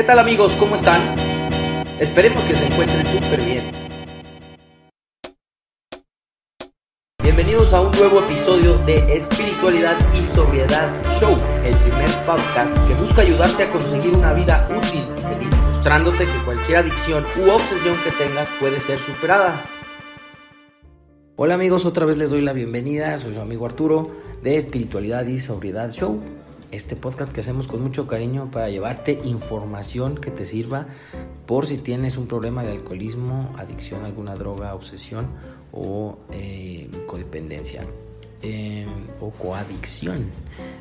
¿Qué tal amigos? ¿Cómo están? Esperemos que se encuentren súper bien. Bienvenidos a un nuevo episodio de Espiritualidad y Sobriedad Show, el primer podcast que busca ayudarte a conseguir una vida útil y feliz, mostrándote que cualquier adicción u obsesión que tengas puede ser superada. Hola amigos, otra vez les doy la bienvenida, soy su amigo Arturo de Espiritualidad y Sobriedad Show este podcast que hacemos con mucho cariño para llevarte información que te sirva por si tienes un problema de alcoholismo, adicción a alguna droga, obsesión o eh, codependencia eh, o coadicción.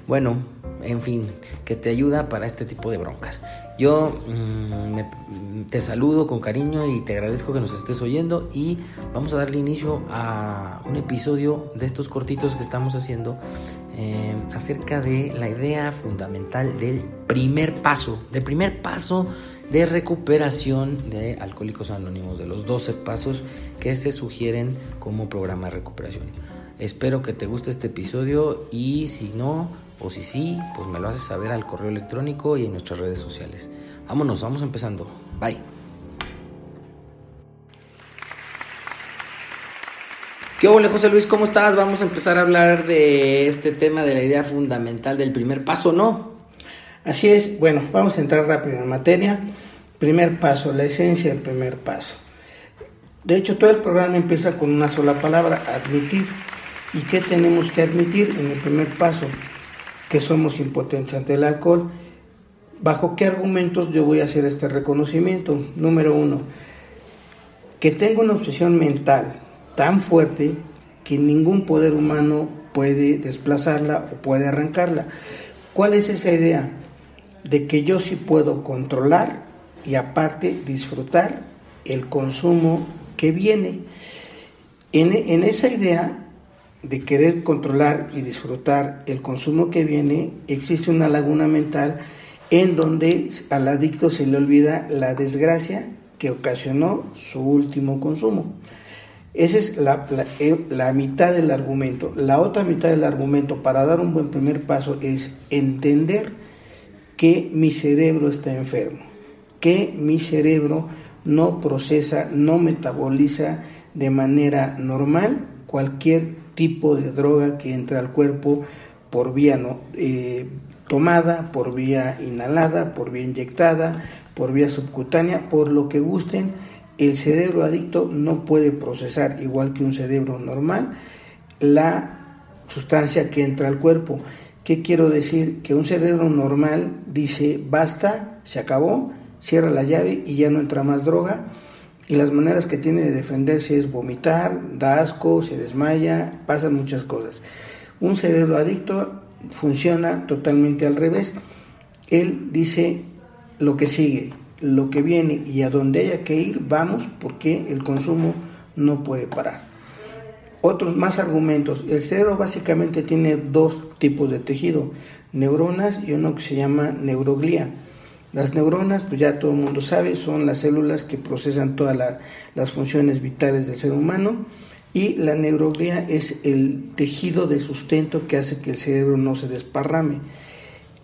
Bueno, en fin, que te ayuda para este tipo de broncas. Yo mm, te saludo con cariño y te agradezco que nos estés oyendo y vamos a darle inicio a un episodio de estos cortitos que estamos haciendo eh, acerca de la idea fundamental del primer paso, del primer paso de recuperación de Alcohólicos Anónimos, de los 12 pasos que se sugieren como programa de recuperación. Espero que te guste este episodio y si no, o si sí, pues me lo haces saber al correo electrónico y en nuestras redes sociales. Vámonos, vamos empezando. Bye. ¿Qué hola José Luis? ¿Cómo estás? Vamos a empezar a hablar de este tema de la idea fundamental del primer paso, ¿no? Así es, bueno, vamos a entrar rápido en materia. Primer paso, la esencia del primer paso. De hecho, todo el programa empieza con una sola palabra, admitir. ¿Y qué tenemos que admitir en el primer paso? que somos impotentes ante el alcohol. ¿Bajo qué argumentos yo voy a hacer este reconocimiento? Número uno, que tengo una obsesión mental tan fuerte que ningún poder humano puede desplazarla o puede arrancarla. ¿Cuál es esa idea? De que yo sí puedo controlar y aparte disfrutar el consumo que viene. En, esa idea de querer controlar y disfrutar el consumo que viene, existe una laguna mental en donde al adicto se le olvida la desgracia que ocasionó su último consumo. Esa es la, eh, la, mitad del argumento. La otra mitad del argumento para dar un buen primer paso es entender que mi cerebro está enfermo, que mi cerebro no procesa, no metaboliza de manera normal cualquier tipo de droga que entra al cuerpo por vía no, eh, tomada, por vía inhalada, por vía inyectada, por vía subcutánea, por lo que gusten, el cerebro adicto no puede procesar, igual que un cerebro normal, la sustancia que entra al cuerpo. ¿Qué quiero decir? Que un cerebro normal dice, basta, se acabó, cierra la llave y ya no entra más droga y las maneras que tiene de defenderse es vomitar, da asco, se desmaya, pasan muchas cosas. Un cerebro adicto funciona totalmente al revés. Él dice lo que sigue, lo que viene y a donde haya que ir, vamos porque el consumo no puede parar. Otros más argumentos. El cerebro básicamente tiene dos tipos de tejido, neuronas y uno que se llama neuroglía. Las neuronas, pues ya todo el mundo sabe, son las células que procesan todas las funciones vitales del ser humano y la neuroglía es el tejido de sustento que hace que el cerebro no se desparrame.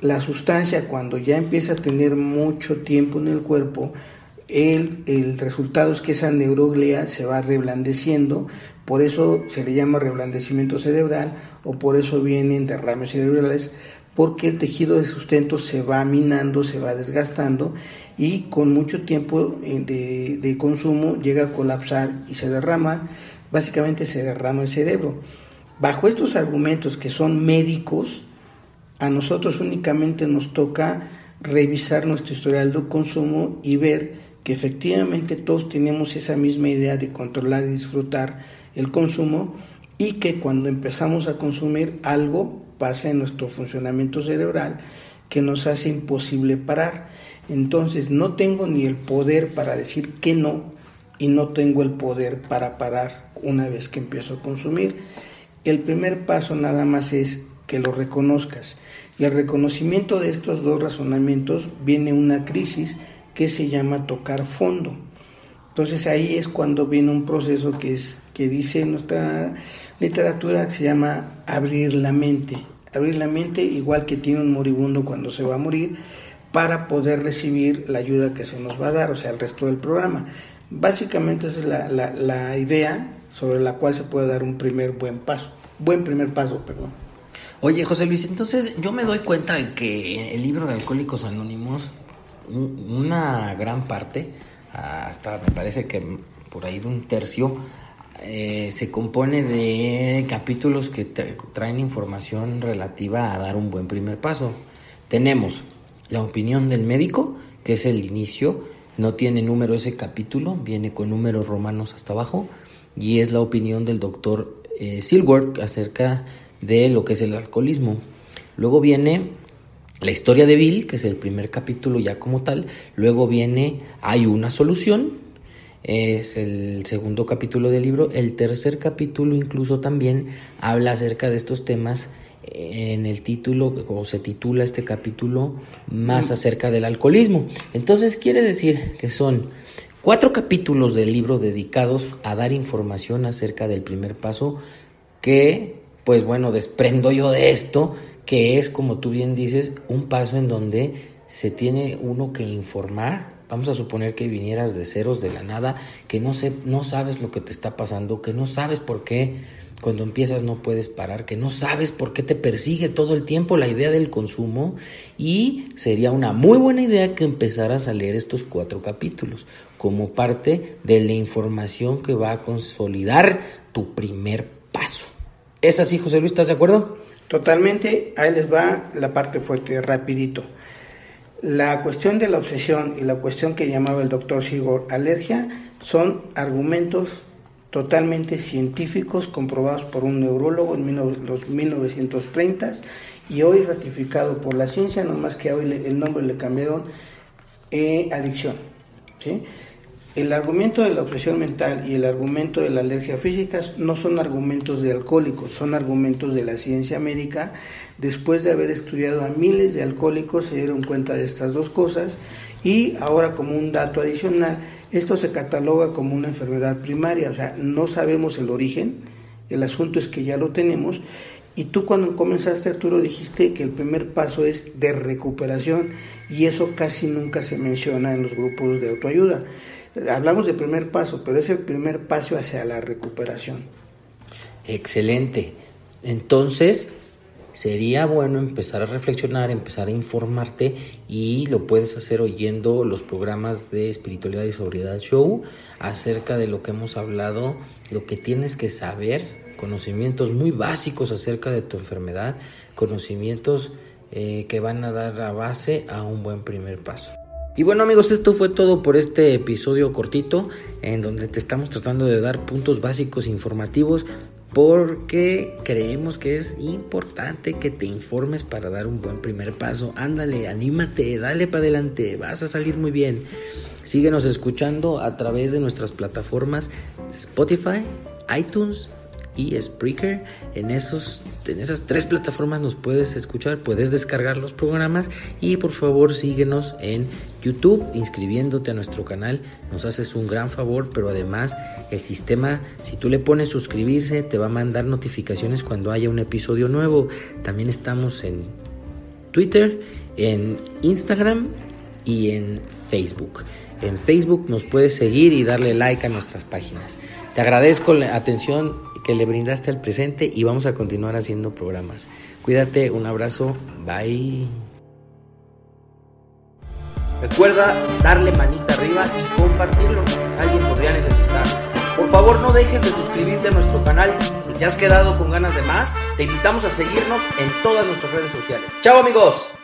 La sustancia cuando ya empieza a tener mucho tiempo en el cuerpo, el, el resultado es que esa neuroglía se va reblandeciendo, por eso se le llama reblandecimiento cerebral o por eso vienen derrames cerebrales porque el tejido de sustento se va minando, se va desgastando y con mucho tiempo eh, de, consumo llega a colapsar y se derrama, básicamente se derrama el cerebro. Bajo estos argumentos que son médicos, a nosotros únicamente nos toca revisar nuestro historial de consumo y ver que efectivamente todos tenemos esa misma idea de controlar y disfrutar el consumo y que cuando empezamos a consumir algo pasa en nuestro funcionamiento cerebral que nos hace imposible parar. Entonces no tengo ni el poder para decir que no y no tengo el poder para parar una vez que empiezo a consumir. El primer paso nada más es que lo reconozcas. Y el reconocimiento de estos dos razonamientos viene una crisis que se llama tocar fondo. Entonces ahí es cuando viene un proceso que es que dice nuestra literatura que se llama abrir la mente. Abrir la mente igual que tiene un moribundo cuando se va a morir, para poder recibir la ayuda que se nos va a dar, o sea, el resto del programa. Básicamente esa es la, la, la idea sobre la cual se puede dar un primer buen paso, buen primer paso, perdón. Oye, José Luis, entonces yo me doy cuenta de que el libro de Alcohólicos Anónimos, una gran parte, hasta me parece que por ahí de un tercio, eh, se compone de capítulos que traen información relativa a dar un buen primer paso. Tenemos la opinión del médico, que es el inicio, no tiene número ese capítulo, viene con números romanos hasta abajo, y es la opinión del doctor eh, acerca de lo que es el alcoholismo. Luego viene la historia de Bill, que es el primer capítulo ya como tal. Luego viene Hay una solución, es el segundo capítulo del libro. El tercer capítulo incluso también habla acerca de estos temas en el título, o se titula este capítulo, más acerca del alcoholismo. Entonces quiere decir que son cuatro capítulos del libro dedicados a dar información acerca del primer paso que, pues bueno, desprendo yo de esto, que es, como tú bien dices, un paso en donde se tiene uno que informar Vamos a suponer que vinieras de ceros, de la nada, que no, sé, no sabes lo que te está pasando, que no sabes por qué cuando empiezas no puedes parar, que no sabes por qué te persigue todo el tiempo la idea del consumo y sería una muy buena idea que empezaras a leer estos cuatro capítulos como parte de la información que va a consolidar tu primer paso. ¿Es así, José Luis? ¿Estás de acuerdo? Totalmente, ahí les va la parte fuerte, rapidito. La cuestión de la obsesión y la cuestión que llamaba el doctor Sigor alergia son argumentos totalmente científicos comprobados por un neurólogo en los 1930 y hoy ratificado por la ciencia, nomás que hoy el nombre le cambiaron eh, adicción. ¿sí? El argumento de la obsesión mental y el argumento de la alergia física no son argumentos de alcohólicos, son argumentos de la ciencia médica. Después de haber estudiado a miles de alcohólicos se dieron cuenta de estas dos cosas y ahora como un dato adicional, esto se cataloga como una enfermedad primaria, o sea, no sabemos el origen, el asunto es que ya lo tenemos y tú cuando comenzaste Arturo dijiste que el primer paso es de recuperación y eso casi nunca se menciona en los grupos de autoayuda. Hablamos de primer paso, pero es el primer paso hacia la recuperación. Excelente. Entonces, sería bueno empezar a reflexionar, empezar a informarte y lo puedes hacer oyendo los programas de espiritualidad y sobriedad show acerca de lo que hemos hablado, lo que tienes que saber, conocimientos muy básicos acerca de tu enfermedad, conocimientos eh, que van a dar la base a un buen primer paso. Y bueno amigos, esto fue todo por este episodio cortito en donde te estamos tratando de dar puntos básicos informativos porque creemos que es importante que te informes para dar un buen primer paso. Ándale, anímate, dale para adelante, vas a salir muy bien. Síguenos escuchando a través de nuestras plataformas Spotify, iTunes, y Spreaker. En, esos, en esas tres plataformas nos puedes escuchar, puedes descargar los programas y por favor síguenos en YouTube inscribiéndote a nuestro canal. Nos haces un gran favor, pero además el sistema, si tú le pones suscribirse, te va a mandar notificaciones cuando haya un episodio nuevo. También estamos en Twitter, en Instagram y en Facebook. En Facebook nos puedes seguir y darle like a nuestras páginas. Te agradezco la atención que le brindaste al presente y vamos a continuar haciendo programas. Cuídate, un abrazo, bye. Recuerda darle manita arriba y compartirlo, alguien podría necesitar. Por favor no dejes de suscribirte a nuestro canal. Si te has quedado con ganas de más, te invitamos a seguirnos en todas nuestras redes sociales. ¡Chao amigos!